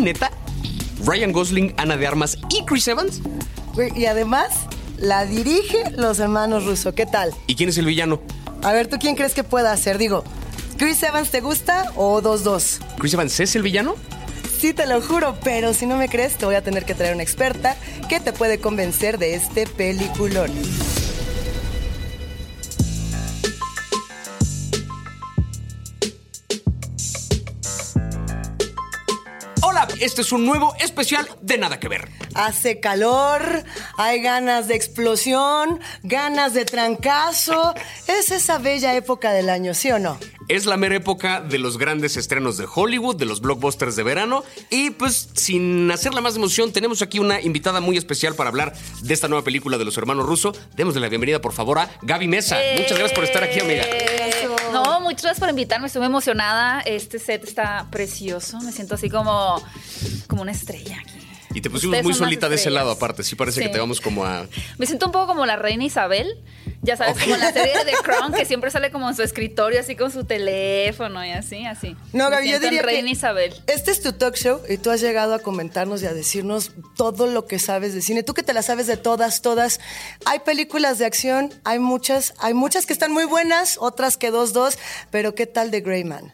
neta? Ryan Gosling, Ana de Armas y Chris Evans. Y además la dirige los hermanos Russo. ¿Qué tal? ¿Y quién es el villano? A ver, ¿tú quién crees que pueda hacer? Digo, ¿Chris Evans te gusta o 2-2? ¿Chris Evans es el villano? Sí, te lo juro, pero si no me crees, te voy a tener que traer una experta que te puede convencer de este peliculón. Este es un nuevo especial de Nada que Ver. Hace calor, hay ganas de explosión, ganas de trancazo. Es esa bella época del año, ¿sí o no? Es la mera época de los grandes estrenos de Hollywood, de los blockbusters de verano. Y pues, sin hacerla más de emoción, tenemos aquí una invitada muy especial para hablar de esta nueva película de los hermanos Russo. Démosle la bienvenida, por favor, a Gaby Mesa. Muchas gracias por estar aquí, amiga. No, muchas gracias por invitarme, estoy muy emocionada. Este set está precioso, me siento así como, como una estrella aquí. Y te pusimos Ustedes muy solita de ese lado, aparte. Sí parece que te vamos como a... Me siento un poco como la reina Isabel. Ya sabes, Ok. como la serie de The Crown, que siempre sale como en su escritorio, así con su teléfono y así, así. No, Gaby, yo diría reina que Isabel. este es tu talk show y tú has llegado a comentarnos y a decirnos todo lo que sabes de cine. Tú que te la sabes de todas, todas. Hay películas de acción, hay muchas, hay muchas que están muy buenas, otras que dos, dos, pero ¿qué tal de Greyman?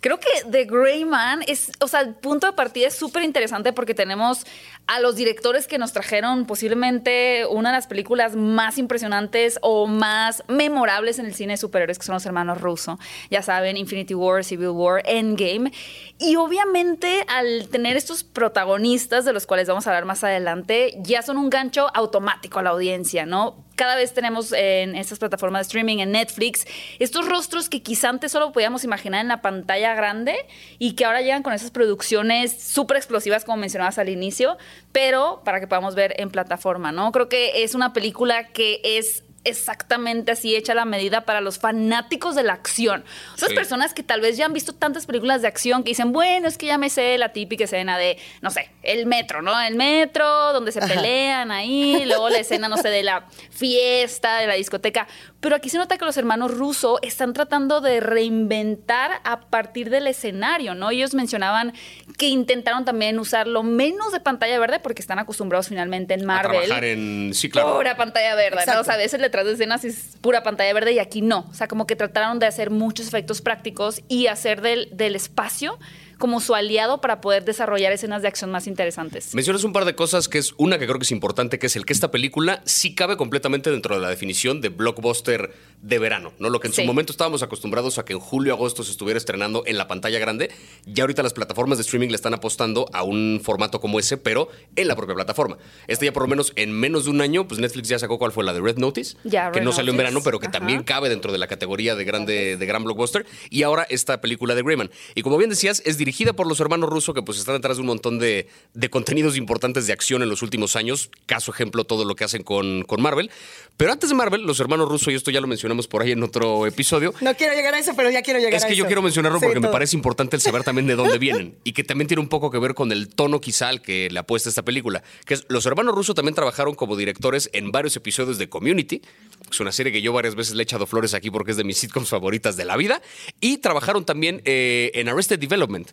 Creo que The Gray Man es, o sea, el punto de partida es súper interesante porque tenemos a los directores que nos trajeron posiblemente una de las películas más impresionantes o más memorables en el cine de superhéroes, que son los hermanos Russo. Ya saben, Infinity War, Civil War, Endgame. Y obviamente al tener estos protagonistas, de los cuales vamos a hablar más adelante, ya son un gancho automático a la audiencia, ¿no? Cada vez tenemos en estas plataformas de streaming, en Netflix, estos rostros que quizá antes solo podíamos imaginar en la pantalla grande y que ahora llegan con esas producciones súper explosivas, como mencionabas al inicio, pero para que podamos ver en plataforma, ¿no? Creo que es una película que es exactamente así hecha a la medida para los fanáticos de la acción. Esas Sí. personas que tal vez ya han visto tantas películas de acción que dicen, bueno, es que ya me sé la típica escena de, no sé, el metro, ¿no? El metro, donde se pelean ahí, luego la escena, no sé, de la fiesta, de la discoteca. Pero aquí se nota que los hermanos Russo están tratando de reinventar a partir del escenario, ¿no? Ellos mencionaban que intentaron también usar lo menos de pantalla verde porque están acostumbrados finalmente en a Marvel. trabajar en... Sí, claro. Pura pantalla verde, ¿no? O sea, a veces detrás de escenas es pura pantalla verde y aquí no. O sea, como que trataron de hacer muchos efectos prácticos y hacer del, del espacio como su aliado para poder desarrollar escenas de acción más interesantes. Mencionas un par de cosas que es una que creo que es importante, que es el que esta película sí cabe completamente dentro de la definición de blockbuster de verano, ¿no? Lo que en su Sí. momento estábamos acostumbrados a que en julio, agosto se estuviera estrenando en la pantalla grande, ya ahorita las plataformas de streaming le están apostando a un formato como ese, pero en la propia plataforma. Este ya por lo menos en menos de un año, pues Netflix ya sacó cuál fue la de Red Notice, Ya, que Red no salió en Notice. verano, pero que Ajá. también cabe dentro de la categoría de grande de gran blockbuster, y ahora esta película de Greyman. Y como bien decías, es dirigida por los hermanos Russo, que pues están detrás de un montón de, de contenidos importantes de acción en los últimos años, caso ejemplo todo lo que hacen con, con Marvel. Pero antes de Marvel, los hermanos Russo, y esto ya lo mencionamos por ahí en otro episodio, No quiero llegar a eso, pero ya quiero llegar es a que eso. yo quiero mencionarlo Sí, porque me parece importante el saber también de dónde vienen y que también tiene un poco que ver con el tono quizá al que le apuesta esta película. Que es, los hermanos Russo también trabajaron como directores en varios episodios de Community, es una serie que yo varias veces le he echado flores aquí porque es de mis sitcoms favoritas de la vida, y trabajaron también eh, en Arrested Development.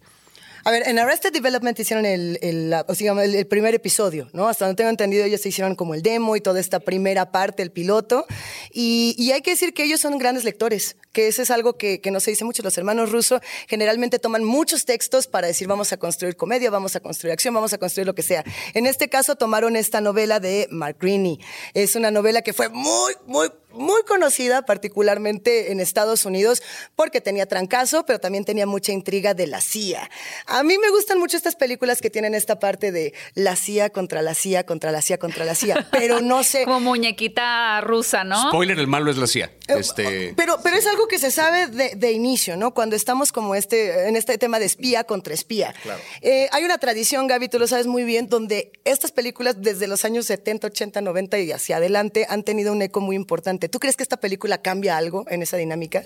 A ver, en Arrested Development hicieron el, el, el- primer episodio, ¿no? Hasta donde tengo entendido, ellos se hicieron como el demo y toda esta primera parte, el piloto. Y hay que decir que ellos son grandes lectores, que eso es algo que, que no se dice mucho. Los hermanos Russo generalmente toman muchos textos para decir vamos a construir comedia, vamos a construir acción, vamos a construir lo que sea. En este caso tomaron esta novela de Mark Greaney. Es una novela que fue muy, muy, muy conocida, particularmente en Estados Unidos, porque tenía trancazo, pero también tenía mucha intriga de la CIA. A mí me gustan mucho estas películas que tienen esta parte de la CIA contra la CIA, contra la CIA, contra la CIA, pero no sé. Como muñequita rusa, ¿no? Spoiler, el malo es la CIA. Eh, Este, Pero, pero es algo que se sabe de, de inicio, ¿no? Cuando estamos como este, en este tema de espía contra espía. Claro. Eh, hay una tradición, Gaby, tú lo sabes muy bien, donde estas películas desde los años 70, 80, 90 y hacia adelante han tenido un eco muy importante. ¿Tú crees que esta película cambia algo en esa dinámica?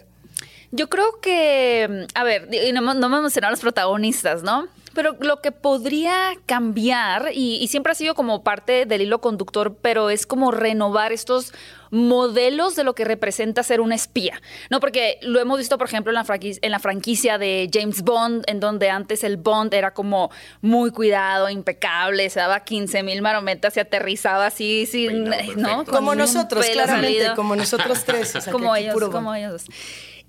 Yo creo que, a ver, y no, no me mencionaron los protagonistas, ¿no? Pero lo que podría cambiar, y, y siempre ha sido como parte del hilo conductor, pero es como renovar estos modelos de lo que representa ser un espía, ¿no? Porque lo hemos visto, por ejemplo, en la, franquicia, en la franquicia de James Bond, en donde antes el Bond era como muy cuidado, impecable, se daba 15 mil marometas y aterrizaba así, sin, ¿no? como nosotros, claramente, como nosotros tres. como ellos, como ellos.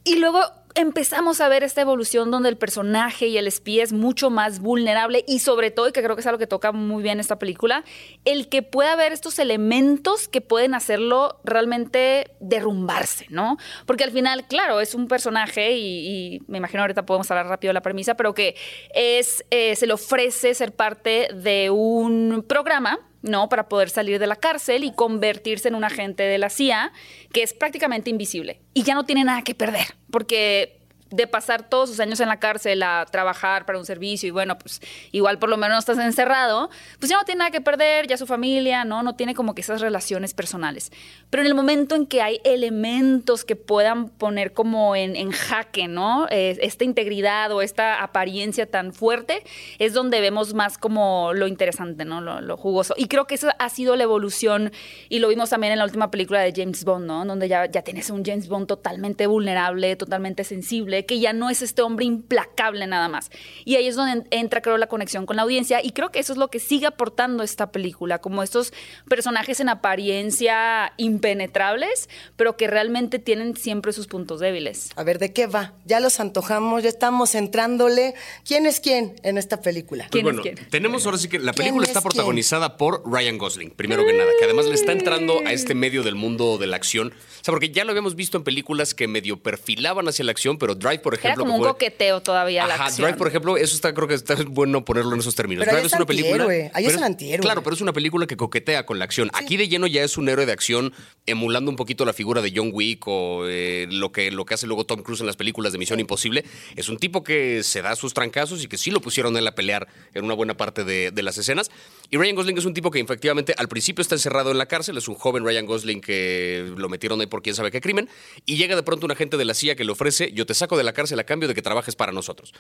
Y luego empezamos a ver esta evolución donde el personaje y el espía es mucho más vulnerable y sobre todo, y que creo que es algo que toca muy bien esta película, el que pueda haber estos elementos que pueden hacerlo realmente derrumbarse, ¿no? Porque al final, claro, es un personaje y, me imagino ahorita podemos hablar rápido de la premisa, pero que es, eh, se le ofrece ser parte de un programa ¿no? Para poder salir de la cárcel y convertirse en un agente de la CIA que es prácticamente invisible y ya no tiene nada que perder, porque de pasar todos sus años en la cárcel a trabajar para un servicio y bueno, pues igual por lo menos estás encerrado, pues ya no tiene nada que perder, ya su familia, ¿no? No tiene como que esas relaciones personales. Pero en el momento en que hay elementos que puedan poner como en, jaque, ¿no? Esta integridad o esta apariencia tan fuerte, es donde vemos más como lo interesante, ¿no? Lo, jugoso. Y creo que eso ha sido la evolución y lo vimos también en la última película de James Bond, ¿no? Donde ya, ya tienes un James Bond totalmente vulnerable, totalmente sensible que ya no es este hombre implacable nada más. Y ahí es donde entra, creo, la conexión con la audiencia. Y creo que eso es lo que sigue aportando esta película, como estos personajes en apariencia impenetrables, pero que realmente tienen siempre sus puntos débiles. A ver, ¿de qué va? Ya los antojamos, ya estamos entrándole. ¿Quién es quién en esta película? Pues bueno, tenemos ahora sí que la película está protagonizada por Ryan Gosling, primero que nada, que además le está entrando a este medio del mundo de la acción. O sea, porque ya lo habíamos visto en películas que medio perfilaban hacia la acción, pero Drive por ejemplo. Era como un coqueteo todavía la acción. Drive, por ejemplo, eso está, creo que está bueno ponerlo en esos términos. Drive es una película. Ahí es un antihéroe. Claro, pero es una película que coquetea con la acción. Aquí de lleno ya es un héroe de acción, emulando un poquito la figura de John Wick o eh, lo, que, lo que hace luego Tom Cruise en las películas de Misión Imposible. Es un tipo que se da sus trancazos y que sí lo pusieron él a pelear en una buena parte de, de las escenas. Y Ryan Gosling es un tipo que efectivamente al principio está encerrado en la cárcel, es un joven Ryan Gosling que lo metieron ahí por quién sabe qué crimen, y llega de pronto un agente de la CIA que le ofrece, yo te saco de la cárcel a cambio de que trabajes para nosotros.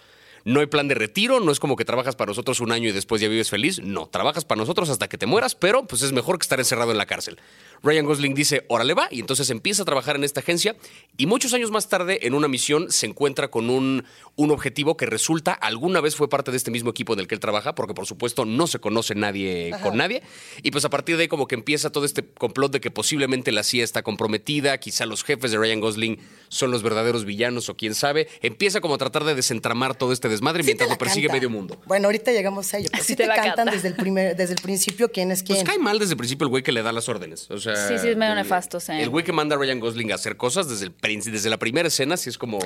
No hay plan de retiro, no es como que trabajas para nosotros un año y después ya vives feliz. No, trabajas para nosotros hasta que te mueras, pero pues es mejor que estar encerrado en la cárcel. Ryan Gosling dice, órale va, y entonces empieza a trabajar en esta agencia y muchos años más tarde en una misión se encuentra con un, un objetivo que resulta alguna vez fue parte de este mismo equipo en el que él trabaja, porque por supuesto no se conoce nadie con nadie, y pues a partir de ahí como que empieza todo este complot de que posiblemente la CIA está comprometida, quizá los jefes de Ryan Gosling son los verdaderos villanos o quién sabe, empieza como a tratar de desentramar todo este desmadre mientras lo persigue medio mundo. Bueno, ahorita llegamos a ello. Pero sí, te, cantan desde el, primer, desde el principio quién es quién. Pues cae mal desde el principio el güey que le da las órdenes, o sea sí, sí, es medio nefasto, sí. El güey que manda a Ryan Gosling a hacer cosas desde, el, desde la primera escena, sí es como.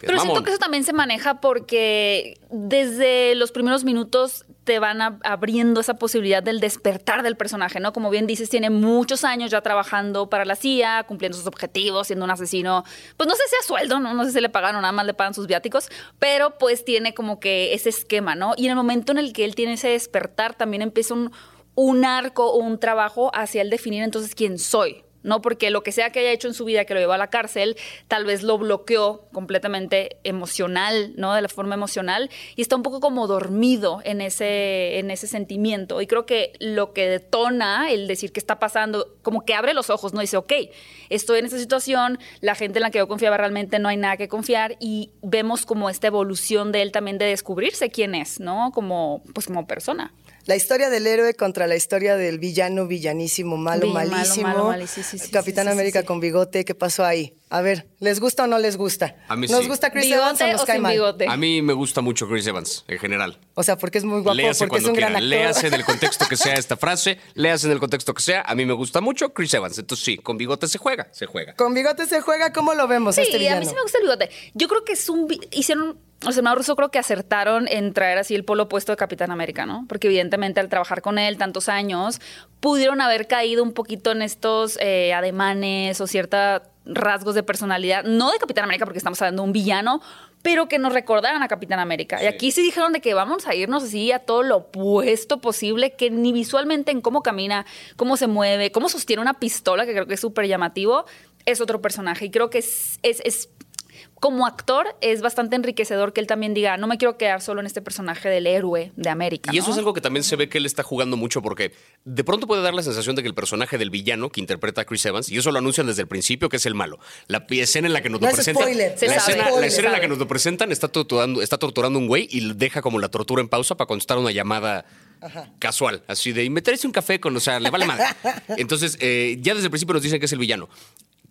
Pero siento que eso también se maneja porque desde los primeros minutos te van abriendo esa posibilidad del despertar del personaje, ¿no? Como bien dices, tiene muchos años ya trabajando para la CIA, cumpliendo sus objetivos, siendo un asesino, pues no sé si a sueldo, ¿no? No sé si le pagan o nada más le pagan sus viáticos, pero pues tiene como que ese esquema, ¿no? Y en el momento en el que él tiene ese despertar, también empieza un, un arco o un trabajo hacia el definir entonces quién soy, ¿no? Porque lo que sea que haya hecho en su vida que lo llevó a la cárcel, tal vez lo bloqueó completamente emocional, ¿no? De la forma emocional y está un poco como dormido en ese, en ese sentimiento. Y creo que lo que detona el decir qué está pasando, como que abre los ojos, ¿no? Dice, ok, estoy en esta situación, la gente en la que yo confiaba realmente no hay nada que confiar y vemos como esta evolución de él también de descubrirse quién es, ¿no? Como, pues como persona. La historia del héroe contra la historia del villano, villanísimo, malo, malísimo. Capitán América con bigote, ¿qué pasó ahí? A ver, ¿les gusta o no les gusta? A mí ¿Nos gusta Chris Evans o nos cae mal? A mí me gusta mucho Chris Evans, en general. O sea, porque es muy guapo, porque es un gran actor. Léase en el contexto que sea esta frase, léase en el contexto que sea. A mí me gusta mucho Chris Evans. Entonces sí, con bigote se juega, se juega. Con bigote se juega, ¿cómo lo vemos sí, este villano? a mí sí me gusta el bigote. Yo creo que es un... Hicieron o sea, Russo creo que acertaron en traer así el polo opuesto de Capitán América, ¿no? Porque evidentemente al trabajar con él tantos años, pudieron haber caído un poquito en estos eh, ademanes o ciertos rasgos de personalidad, no de Capitán América porque estamos hablando de un villano, pero que nos recordaran a Capitán América. Y aquí sí dijeron de que vamos a irnos así a todo lo opuesto posible, que ni visualmente en cómo camina, cómo se mueve, cómo sostiene una pistola, que creo que es súper llamativo, es otro personaje. Y creo que es, es como actor es bastante enriquecedor que él también diga, no me quiero quedar solo en este personaje del héroe de América. Y eso es algo que también se ve que él está jugando mucho porque de pronto puede dar la sensación de que el personaje del villano que interpreta a Chris Evans, y eso lo anuncian desde el principio, que es el malo. La escena en la que nos No lo es presentan. spoiler, Se la, sabe, escena, spoiler. la escena en la que nos lo presentan está torturando, está torturando a un güey y deja como la tortura en pausa para contestar una llamada casual, así de, y me traes un café con, o sea, le vale madre. Entonces, eh, ya desde el principio nos dicen que es el villano.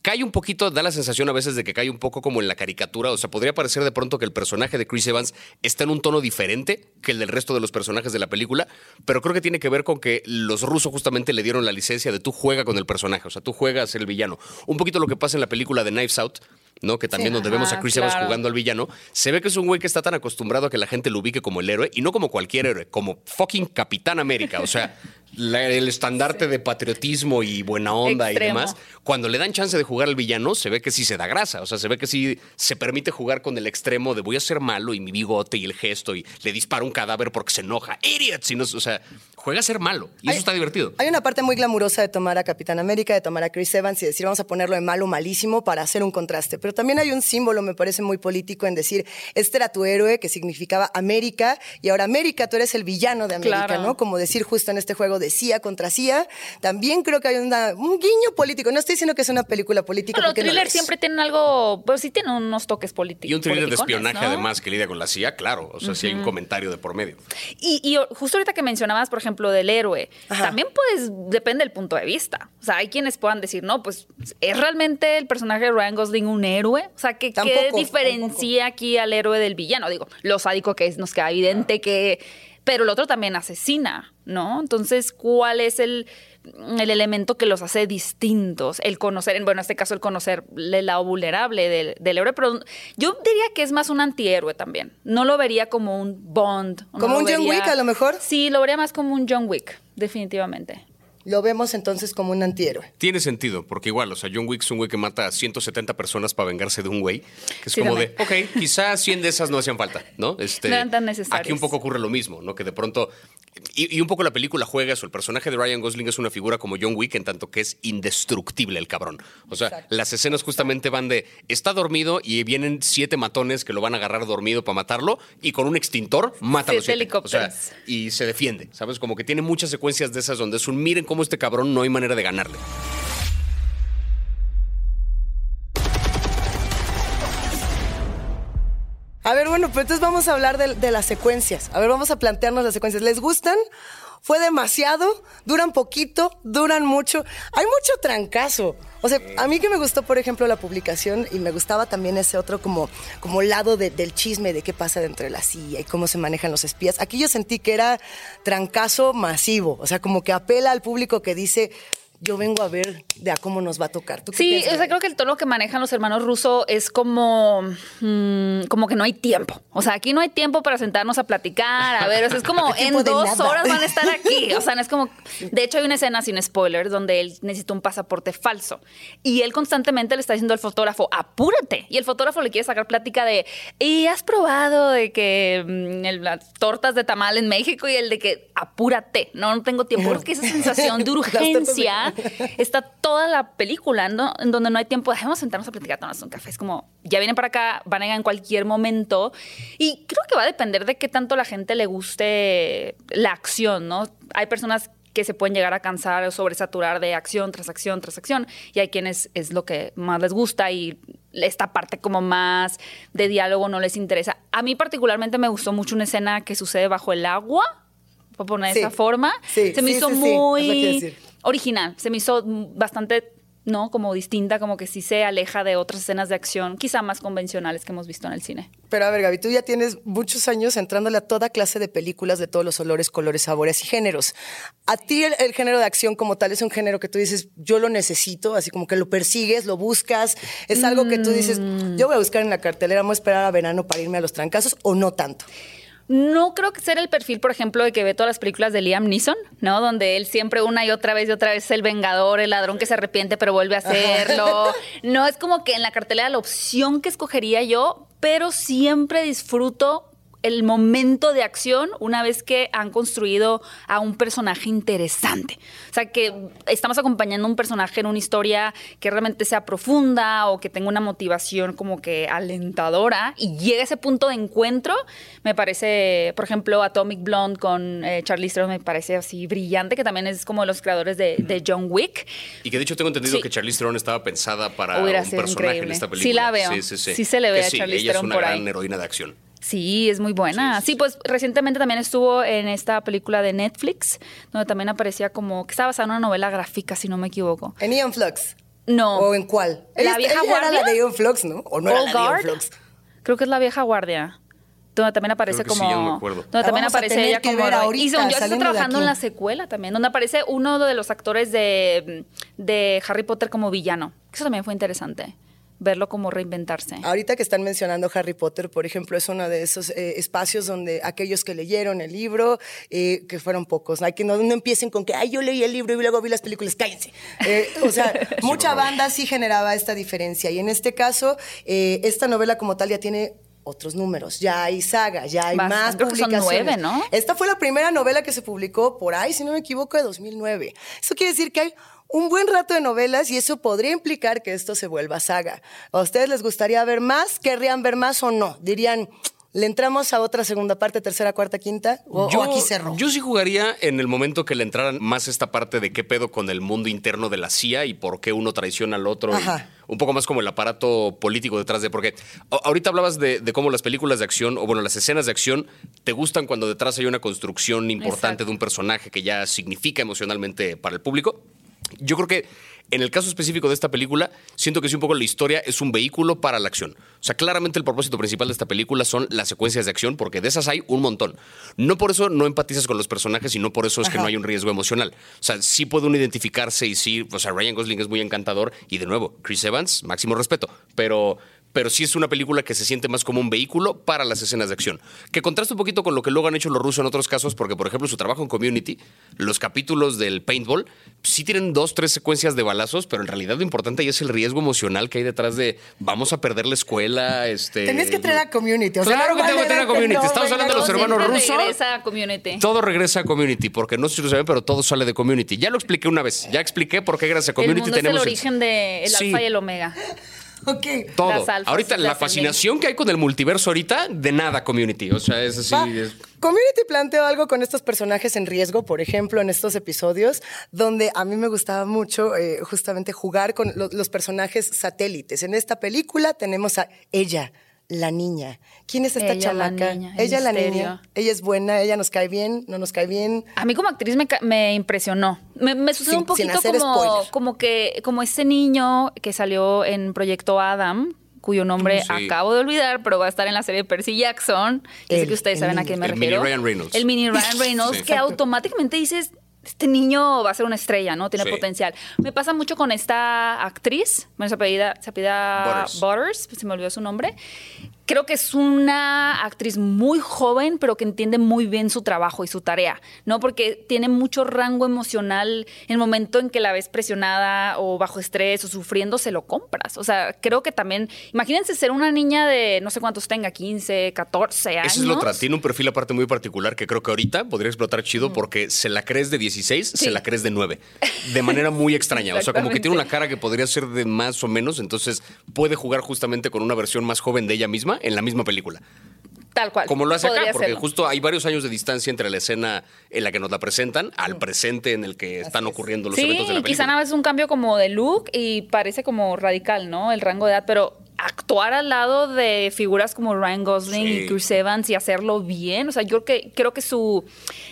Cae un poquito, da la sensación a veces de que cae un poco como en la caricatura, o sea, podría parecer de pronto que el personaje de Chris Evans está en un tono diferente que el del resto de los personajes de la película, pero creo que tiene que ver con que los rusos justamente le dieron la licencia de tú juega con el personaje, o sea, tú juegas a ser el villano. Un poquito lo que pasa en la película de Knives Out, ¿no? Que también Sí. donde vemos a Chris Evans jugando al villano, se ve que es un güey que está tan acostumbrado a que la gente lo ubique como el héroe, y no como cualquier héroe, como fucking Capitán América, o sea, la- el estandarte de patriotismo y buena onda y demás. Cuando le dan chance de jugar al villano, se ve que sí se da grasa, o sea, se ve que sí se permite jugar con el extremo de voy a ser malo y mi bigote y el gesto y le dispara un cadáver porque se enoja. ¡Idiots! Y no- o sea, juega a ser malo, y eso está divertido. Hay una parte muy glamurosa de tomar a Capitán América, de tomar a Chris Evans y decir vamos a ponerlo de malo malísimo para hacer un contraste. Pero también hay un símbolo, me parece muy político, en decir, este era tu héroe que significaba América y ahora América, tú eres el villano de América, Claro. ¿no? Como decir justo en este juego de CIA contra CIA. También creo que hay una- un guiño político. No estoy diciendo que es una película política. Pero los porque no lo thrillers siempre tienen algo, pues sí tienen unos toques políticos. Y un thriller de espionaje, además, que lidia con la CIA, claro. O sea, si hay un comentario de por medio. Y, y justo ahorita que mencionabas, por ejemplo, del héroe, Ajá. también pues depende del punto de vista. O sea, hay quienes puedan decir, no, pues es realmente el personaje de Ryan Gosling un héroe. O sea, ¿qué, qué Tampoco, diferencia aquí al héroe del villano? Digo, lo sádico que es, nos queda evidente que. Pero el otro también asesina, ¿no? Entonces, ¿cuál es el, el elemento que los hace distintos? El conocer, bueno, en este caso, el conocer el lado vulnerable del, del héroe, pero yo diría que es más un antihéroe también. No lo vería como un Bond. Como un John Wick, a lo mejor. Sí, lo vería más como un John Wick, definitivamente. Lo vemos entonces como un antihéroe. Tiene sentido, porque igual, o sea, John Wick es un güey que mata a 170 personas para vengarse de un güey. Que es Sí, como de, ok, quizás 100 de esas no hacían falta, ¿no? Este, No eran tan necesarias. Aquí un poco ocurre lo mismo, ¿no? Que de pronto. Y, y un poco la película juega eso. El personaje de Ryan Gosling es una figura como John Wick, en tanto que es indestructible el cabrón. O sea, Exacto. las escenas justamente van de. Está dormido y vienen siete matones que lo van a agarrar dormido para matarlo y con un extintor mata a los Siete siete. O sea, helicópteros. y se defiende, ¿sabes? Como que tiene muchas secuencias de esas donde es un miren cómo este cabrón no hay manera de ganarle. Pues entonces vamos a hablar de, las secuencias. A ver, vamos a plantearnos las secuencias. ¿Les gustan? ¿Fue demasiado? ¿Duran poquito? ¿Duran mucho? Hay mucho trancazo. O sea, a mí que me gustó, por ejemplo, la publicación y me gustaba también ese otro como, como lado de- del chisme de qué pasa dentro de la CIA y cómo se manejan los espías. Aquí yo sentí que era trancazo masivo. O sea, como que apela al público que dice, yo vengo a ver de a cómo nos va a tocar. ¿Tú qué Sí, piensas, o sea, creo que el tono que manejan los hermanos rusos es como, mm, como que no hay tiempo. O sea, aquí no hay tiempo para sentarnos a platicar, a ver, o sea, es como en dos nada. horas van a estar aquí. O sea, no es como, de hecho hay una escena sin spoilers donde él necesita un pasaporte falso y él constantemente le está diciendo al fotógrafo, apúrate. Y el fotógrafo le quiere sacar plática de, ¿y has probado de que mm, el- las tortas de tamal en México y el de que apúrate? No, no tengo tiempo. Porque esa sensación de- urgencia está toda la película ¿no? en donde no hay tiempo. Dejemos sentarnos a platicar, tomarnos un café. Es como, ya vienen para acá, van a llegar en cualquier momento. Y creo que va a depender de qué tanto la gente le guste la acción, ¿no? Hay personas que se pueden llegar a cansar o sobresaturar de acción tras acción tras acción y hay quienes es lo que más les gusta y esta parte como más de diálogo no les interesa. A mí particularmente me gustó mucho una escena que sucede bajo el agua, por poner Sí. esa forma. Sí, se me sí, hizo muy. Original. Se me hizo bastante, ¿no? Como distinta, como que sí se aleja de otras escenas de acción, quizá más convencionales que hemos visto en el cine. Pero a ver, Gaby, tú ya tienes muchos años entrándole a toda clase de películas de todos los olores, colores, sabores y géneros. A ti el, el género de acción como tal es un género que tú dices, yo lo necesito, así como que lo persigues, lo buscas, es algo que tú dices, Mm. yo voy a buscar en la cartelera, vamos a esperar a verano para irme a los trancazos o no tanto. No creo que sea el perfil, por ejemplo, de que ve todas las películas de Liam Neeson, ¿no? Donde él siempre una y otra vez y otra vez es el vengador, el ladrón que se arrepiente pero vuelve a hacerlo. No es como que en la cartelera la opción que escogería yo, pero siempre disfruto el momento de acción una vez que han construido a un personaje interesante. O sea, que estamos acompañando a un personaje en una historia que realmente sea profunda o que tenga una motivación como que alentadora y llega a ese punto de encuentro, me parece, por ejemplo, Atomic Blonde con eh, Charlize Theron me parece así brillante, que también es como los creadores de, de John Wick. Y que de hecho tengo entendido Sí. que Charlize Theron estaba pensada para Hubiera un personaje en esta Sí película. la veo. Sí, sí, sí. Sí se le ve Que a sí, es una por gran ahí. heroína de acción. Sí, es muy buena. Sí, pues recientemente también estuvo en esta película de Netflix, donde también aparecía como que estaba basada en una novela gráfica, si no me equivoco. ¿En Ian Flux? No. ¿O en cuál? ¿La Ella- vieja ella era guardia? la de Ian Flux, ¿no? ¿O no era Old la de Ian. Flux? Creo que es la vieja guardia. Donde también aparece Creo que sí, como. ya no me acuerdo. Donde La también vamos a aparece tener ella que como. ahorita, y según yo está trabajando en la secuela también, donde aparece uno de los actores de, de Harry Potter como villano. Eso también fue interesante. Verlo como reinventarse. Ahorita que están mencionando Harry Potter, por ejemplo, es uno de esos eh, espacios donde aquellos que leyeron el libro, eh, que fueron pocos, hay que no, no empiecen con que, ay, yo leí el libro y luego vi las películas, cállense. Eh, o sea, mucha banda sí generaba esta diferencia. Y en este caso, eh, esta novela como tal ya tiene otros números, ya hay saga, ya hay Bastante, más creo que son nueve, ¿no? Esta fue la primera novela que se publicó por ahí, si no me equivoco, de 2009. Eso quiere decir que hay un buen rato de novelas y eso podría implicar que esto se vuelva saga. ¿A ustedes les gustaría ver más? ¿Querrían ver más o no? Dirían, ¿le entramos a otra segunda parte, tercera, cuarta, quinta? ¿O, o aquí cerró? yo sí jugaría en el momento que le entraran más esta parte de qué pedo con el mundo interno de la CIA y por qué uno traiciona al otro. y un poco más como el aparato político detrás de. Porque ahorita hablabas de, de cómo las películas de acción, o bueno, las escenas de acción, te gustan cuando detrás hay una construcción importante Exacto. de un personaje que ya significa emocionalmente para el público. Yo creo que en el caso específico de esta película, siento que sí un poco la historia es un vehículo para la acción. O sea, claramente el propósito principal de esta película son las secuencias de acción, porque de esas hay un montón. No por eso no empatizas con los personajes y no por eso es que no hay un riesgo emocional. O sea, sí puede uno identificarse y sí, o sea, Ryan Gosling es muy encantador y de nuevo, Chris Evans, máximo respeto, pero pero sí es una película que se siente más como un vehículo para las escenas de acción. Que contrasta un poquito con lo que luego han hecho los rusos en otros casos, porque, por ejemplo, su trabajo en Community, los capítulos del paintball, sí tienen dos, tres secuencias de balazos, pero en realidad lo importante ahí es el riesgo emocional que hay detrás de vamos a perder la escuela. Este, Tenés que traer a Community. O sea, Claro que tengo que traer a Community. no, Estamos hablando de los no, hermanos rusos. regresa a Community. Todo regresa a Community, porque no sé si lo saben, pero todo sale de Community. Ya lo expliqué una vez. Ya expliqué por qué gracias a el Community mundo tenemos es el origen del alfa y el omega. Ok. todo. Las alfas, ahorita la fascinación que hay con el multiverso ahorita, de nada Community. O sea, es así. Va. es- Community planteó algo con estos personajes en riesgo, por ejemplo, en estos episodios, donde a mí me gustaba mucho eh, justamente jugar con lo- los personajes satélites. En esta película tenemos a ella, la niña. ¿Quién es esta Ella, la chamaca? niña, el ella, la niña. Ella es buena, ella nos cae bien, no nos cae bien. A mí como actriz me, me impresionó. Me, me sucedió Sin- un poquito como, como que como ese niño que salió en Proyecto Adam, cuyo nombre Sí. acabo de olvidar, pero va a estar en la serie de Percy Jackson. Y sé El- que ustedes el saben a quién me El mini refiero. Ryan Reynolds. El mini Ryan Reynolds, Sí. que automáticamente dices, este niño va a ser una estrella, ¿no? Tiene Sí. potencial. Me pasa mucho con esta actriz, bueno, se apellida, se apellida Butters. Butters, se me olvidó su nombre. Creo que es una actriz muy joven, pero que entiende muy bien su trabajo y su tarea, ¿no? Porque tiene mucho rango emocional en el momento en que la ves presionada o bajo estrés o sufriendo, se lo compras. O sea, creo que también, imagínense ser una niña de no sé cuántos tenga, 15, 14 años. Esa es la otra. Tiene un perfil aparte muy particular que creo que ahorita podría explotar chido porque se la crees de 16, se la crees de 9. De manera muy extraña. O sea, como que tiene una cara que podría ser de más o menos, entonces puede jugar justamente con una versión más joven de ella misma en la misma película. Tal cual. Como lo hace acá, porque justo hay varios años de distancia entre la escena en la que nos la presentan al presente en el que están ocurriendo los sí, eventos de la y quizá película. nada más es un cambio como de look y parece como radical, ¿no? El rango de edad, pero actuar al lado de figuras como Ryan Gosling Sí. y Chris Evans y hacerlo bien, o sea, yo creo que, creo que su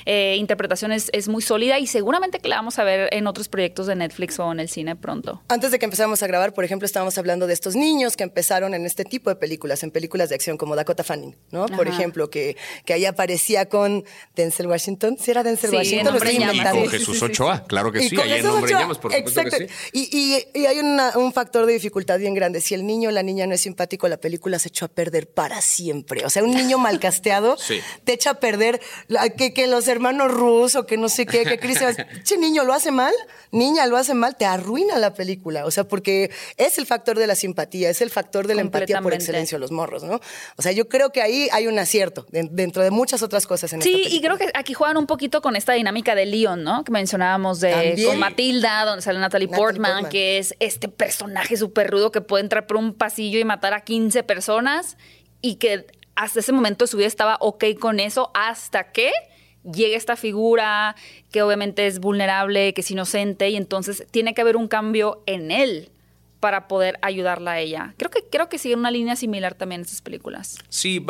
eh, interpretación es, es muy sólida y seguramente que la vamos a ver en otros proyectos de Netflix o en el cine pronto. Antes de que empezáramos a grabar, por ejemplo, estábamos hablando de estos niños que empezaron en este tipo de películas, en películas de acción como Dakota Fanning, ¿no? Por ejemplo, que, que ahí aparecía con Denzel Washington. ¿Sí era Denzel Sí, Washington? Lo estoy. Y con Jesús. Ochoa, claro que Y sí, con ahí en Ochoa, Llamas, por supuesto Exacto. que sí. Y, y- y hay una- un factor de dificultad bien grande. Si el niño o la niña niña no es simpático, la película se echó a perder para siempre. O sea, un niño mal casteado Sí. te echa a perder la- que, que los hermanos rusos, que no sé qué, que Chris che niño lo hace mal, niña lo hace mal, te arruina la película. O sea, porque es el factor de la simpatía, es el factor de la empatía por excelencia de los morros, ¿no? O sea, yo creo que ahí hay un acierto de- dentro de muchas otras cosas en Sí, y creo que aquí juegan un poquito con esta dinámica de Leon, ¿no? Que mencionábamos de También. con Matilda, donde sale Natalie, Natalie Portman, Portman. que es este personaje súper rudo que puede entrar por un pasillo y matar a 15 personas y que hasta ese momento de su vida estaba ok con eso hasta que llega esta figura que obviamente es vulnerable, que es inocente y entonces tiene que haber un cambio en él para poder ayudarla a ella. Creo que creo que sigue una línea similar también en estas películas. Sí,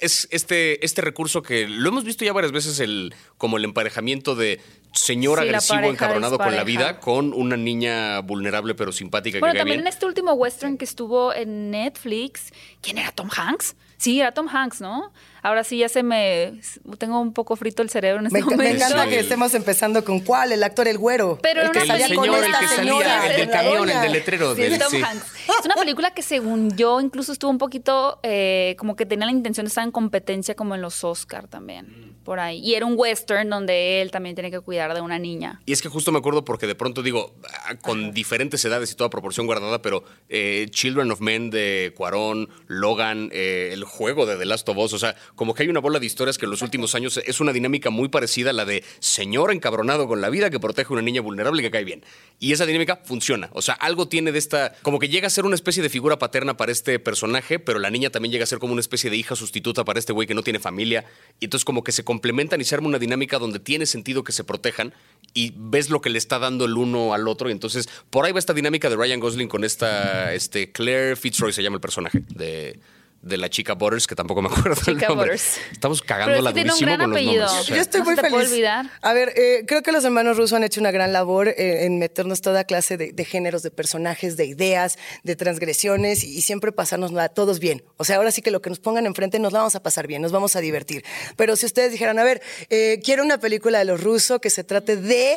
es este, este recurso que lo hemos visto ya varias veces, el, como el emparejamiento de señor Sí, agresivo encabronado con la vida con una niña vulnerable pero simpática Bueno, que también bien. en este último western que estuvo en Netflix, ¿quién era Tom Hanks? Sí, era Tom Hanks, ¿no? Ahora sí ya se me tengo un poco frito el cerebro en este Me, enc- me momento. encanta Sí. que estemos empezando con cuál, el actor el güero. Pero el que una el salía con señor, el que salía, señora, el del camión, el del letrero. Sí, del, es Tom sí. Hanks. Es una película que según yo incluso estuvo un poquito eh, como que tenía la intención de estar en competencia como en los Oscar también, por ahí. Y era un western donde él también tiene que cuidar de una niña. Y es que justo me acuerdo porque de pronto digo, ah, con diferentes edades y toda proporción guardada, pero eh, Children of Men de Cuarón, Logan, eh, el juego de The Last of Us, o sea, como que hay una bola de historias que en los últimos años es una dinámica muy parecida a la de señor encabronado con la vida que protege a una niña vulnerable que cae bien. Y esa dinámica funciona, o sea, algo tiene de esta, como que llega a ser una especie de figura paterna para este personaje, pero la niña también llega a ser como una especie de hija sustituta para este güey que no tiene familia. Y entonces como que se complementan y se arma una dinámica donde tiene sentido que se protejan y ves lo que le está dando el uno al otro. Y entonces por ahí va esta dinámica de Ryan Gosling con esta, este, Claire Fitzroy se llama el personaje de, de la chica Butters, que tampoco me acuerdo el Chica nombre. Butters. Estamos Pero cagándola es que tiene un durísimo gran con los apellido. nombres. o sea. Yo estoy No muy se te puede feliz. olvidar. A ver, eh, creo que los hermanos rusos han hecho una gran labor eh, en meternos toda clase de, de géneros, de personajes, de ideas, de transgresiones y, y siempre pasarnos a todos bien. O sea, ahora sí que lo que nos pongan enfrente nos la vamos a pasar bien, nos vamos a divertir. Pero si ustedes dijeran, a ver, eh, quiero una película de los rusos que se trate de...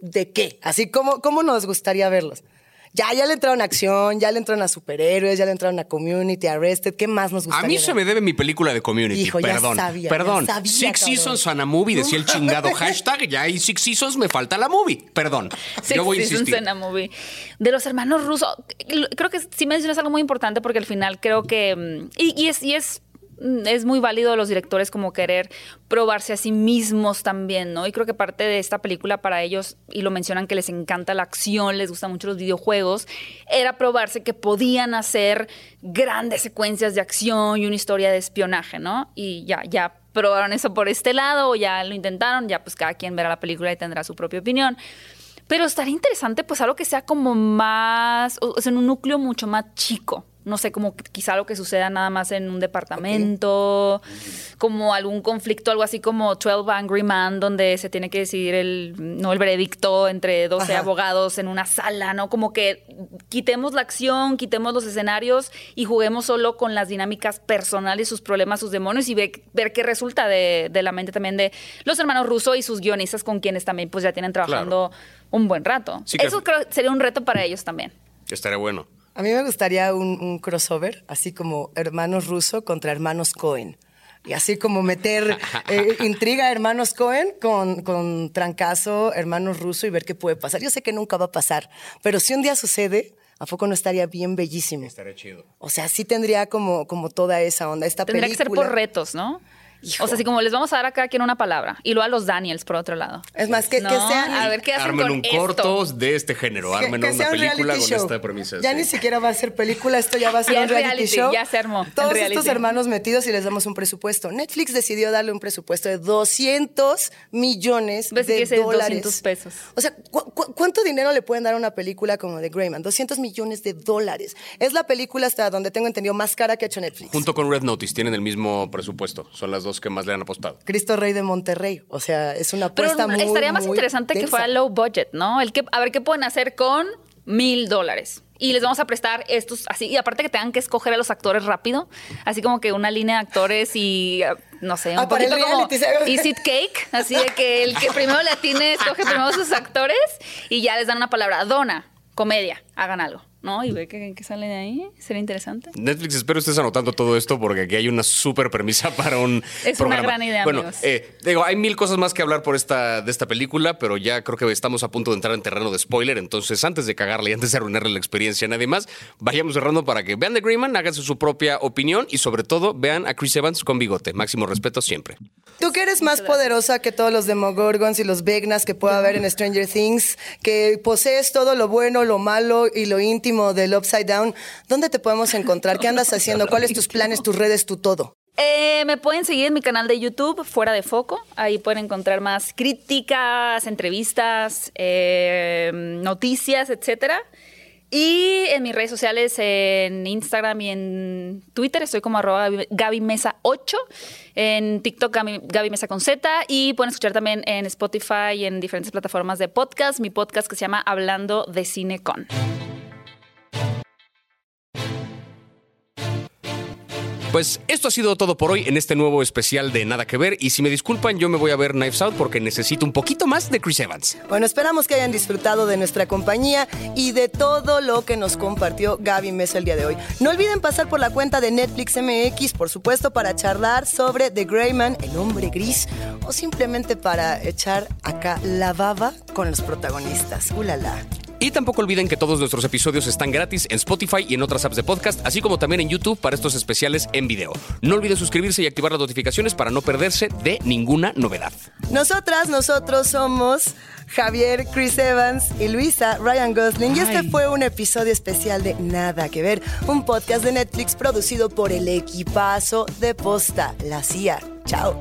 ¿De qué? Así como, ¿cómo nos gustaría verlos? Ya, ya le entraron a acción, ya le entraron a superhéroes, ya le entraron a Community, Arrested. ¿Qué más nos A gustaría mí se me debe mi película de Community. Hijo, ya perdón. sabía, ya perdón. sabía, Six cabrón. Seasons on a movie, decía el chingado hashtag. Ya hay Six Seasons, me falta la movie. Perdón. Six Yo voy a Seasons in a Movie. De los hermanos rusos, creo que sí mencionas algo muy importante porque al final creo que. mm, Y, y es. Y es es muy válido los directores como querer probarse a sí mismos también, ¿no? Y creo que parte de esta película para ellos, y lo mencionan que les encanta la acción, les gustan mucho los videojuegos, era probarse que podían hacer grandes secuencias de acción y una historia de espionaje, ¿no? Y ya, ya probaron eso por este lado, o ya lo intentaron, ya pues cada quien verá la película y tendrá su propia opinión. Pero estaría interesante, pues, algo que sea como más, o sea, en un núcleo mucho más chico. No sé, como quizá algo que suceda nada más en un departamento, como algún conflicto, algo así como 12 Angry Man, donde se tiene que decidir el, no el veredicto entre 12 Ajá. abogados en una sala, ¿no? Como que quitemos la acción, quitemos los escenarios y juguemos solo con las dinámicas personales, sus problemas, sus demonios y ve- ver qué resulta de, de la mente también de los hermanos Russo y sus guionistas con quienes también pues ya tienen trabajando un buen rato. Sí, Eso creo sería un reto para ellos también. Estaría bueno. A mí me gustaría un, un crossover, así como hermanos ruso contra hermanos Cohen. Y así como meter eh, intriga hermanos Cohen con, con trancazo hermanos ruso y ver qué puede pasar. Yo sé que nunca va a pasar, pero si un día sucede, ¿a poco no estaría bien bellísimo? Estaría chido. O sea, sí tendría como, como toda esa onda. Esta Tendría que ser por retos, ¿no? Hijo. O sea, así como les vamos a dar a cada quien una palabra y luego a los Daniels por otro lado. Es más, que, ¿No? que sean... A ver qué hacen Armen con un esto? corto de este género. Armen que una película con show. esta premisa. Ya sí. ni siquiera va a ser película, esto ya va a ser un reality, reality, show. ya se armó, Todos estos hermanos metidos y les damos un presupuesto. Netflix decidió darle un presupuesto de 200 millones ¿Ves que de dólares. 200 pesos? O sea, ¿cu- cu- cuánto dinero le pueden dar a una película como The Greyman? 200 millones de dólares. Es la película hasta donde tengo entendido más cara que ha hecho Netflix. Junto con Red Notice tienen el mismo presupuesto. Son las dos que más le han apostado. Cristo Rey de Monterrey. O sea, es una Pero apuesta muy estaría más muy interesante que fuera low budget, ¿no? El que, a ver qué pueden hacer con mil dólares. Y les vamos a prestar estos así. Y aparte que tengan que escoger a los actores rápido. Así como que una línea de actores y eh, no sé, un Ah, Cake. Así de que el que primero le atine escoge primero sus actores y ya les dan una palabra. Dona, comedia. hagan algo. ¿No? Y ve que, sale de ahí. Sería interesante. Netflix, espero estés anotando todo esto porque aquí hay una súper premisa para un es una gran idea, bueno, eh, digo, hay mil cosas más que hablar por esta, de esta película, pero ya creo que estamos a punto de entrar en terreno de spoiler. Entonces, antes de cagarle y antes de arruinarle la experiencia a nadie más, vayamos cerrando para que vean The Greyman, háganse su propia opinión y sobre todo vean a Chris Evans con bigote. Máximo respeto siempre. Tú que eres más poderosa que todos los Demogorgons y los Vegnas que pueda haber en Stranger Things, que posees todo lo bueno, lo malo y lo íntimo del Upside Down, ¿dónde te podemos encontrar? ¿Qué andas haciendo? ¿Cuáles tus planes, tus redes, tu todo? Eh, me pueden seguir en mi canal de YouTube, Fuera de Foco. Ahí pueden encontrar más críticas, entrevistas, eh, noticias, etcétera. Y en mis redes sociales, en Instagram y en Twitter, estoy como arroba Gaby Mesa 8. En TikTok, Gaby, Mesa con Z. Y pueden escuchar también en Spotify y en diferentes plataformas de podcast, mi podcast que se llama Hablando de Cine Con. Pues esto ha sido todo por hoy en este nuevo especial de Nada que Ver. Y si me disculpan, yo me voy a ver Knives Out porque necesito un poquito más de Chris Evans. Bueno, esperamos que hayan disfrutado de nuestra compañía y de todo lo que nos compartió Gaby Mesa el día de hoy. No olviden pasar por la cuenta de Netflix MX, por supuesto, para charlar sobre The Greyman, el hombre gris, o simplemente para echar acá la baba con los protagonistas. ¡Ulala! Y tampoco olviden que todos nuestros episodios están gratis en Spotify y en otras apps de podcast, así como también en YouTube para estos especiales en video. No olviden suscribirse y activar las notificaciones para no perderse de ninguna novedad. Nosotras, nosotros somos Javier, Chris Evans y Luisa Ryan Gosling. Y este fue un episodio especial de Nada que Ver, un podcast de Netflix producido por el equipazo de Posta, la CIA. Chao.